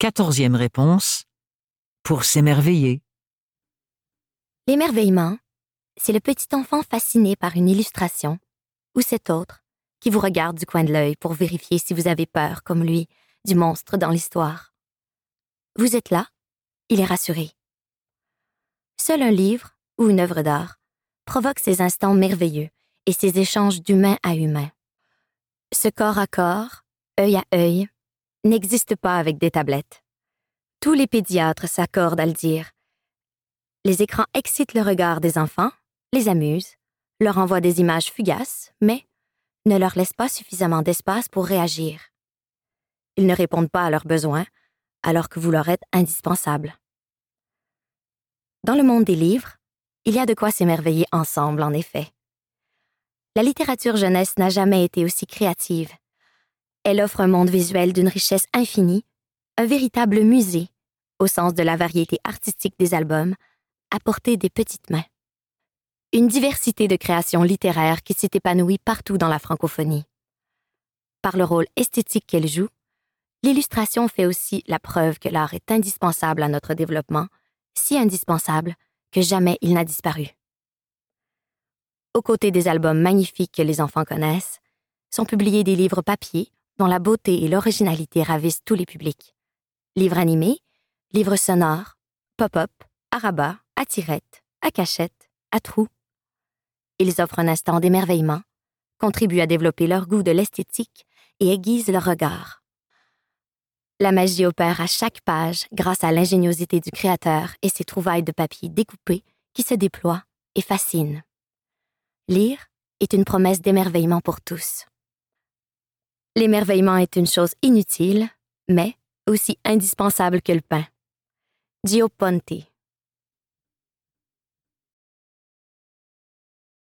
Quatorzième réponse. Pour s'émerveiller. L'émerveillement, c'est le petit enfant fasciné par une illustration ou cet autre qui vous regarde du coin de l'œil pour vérifier si vous avez peur, comme lui, du monstre dans l'histoire. Vous êtes là, il est rassuré. Seul un livre ou une œuvre d'art provoque ces instants merveilleux et ces échanges d'humain à humain. Ce corps à corps, œil à œil, n'existe pas avec des tablettes. Tous les pédiatres s'accordent à le dire. Les écrans excitent le regard des enfants, les amusent, leur envoient des images fugaces, mais ne leur laissent pas suffisamment d'espace pour réagir. Ils ne répondent pas à leurs besoins, alors que vous leur êtes indispensable. Dans le monde des livres, il y a de quoi s'émerveiller ensemble, en effet. La littérature jeunesse n'a jamais été aussi créative. Elle offre un monde visuel d'une richesse infinie, un véritable musée, au sens de la variété artistique des albums, à portée des petites mains. Une diversité de créations littéraires qui s'est épanouie partout dans la francophonie. Par le rôle esthétique qu'elle joue, l'illustration fait aussi la preuve que l'art est indispensable à notre développement, si indispensable que jamais il n'a disparu. Aux côtés des albums magnifiques que les enfants connaissent, sont publiés des livres papier dont la beauté et l'originalité ravissent tous les publics. Livres animés, livres sonores, pop-up, arabas, à tirettes, à cachettes, à trous. Ils offrent un instant d'émerveillement, contribuent à développer leur goût de l'esthétique et aiguisent leur regard. La magie opère à chaque page grâce à l'ingéniosité du créateur et ses trouvailles de papier découpé qui se déploient et fascinent. Lire est une promesse d'émerveillement pour tous. L'émerveillement est une chose inutile, mais aussi indispensable que le pain. Gio Ponte.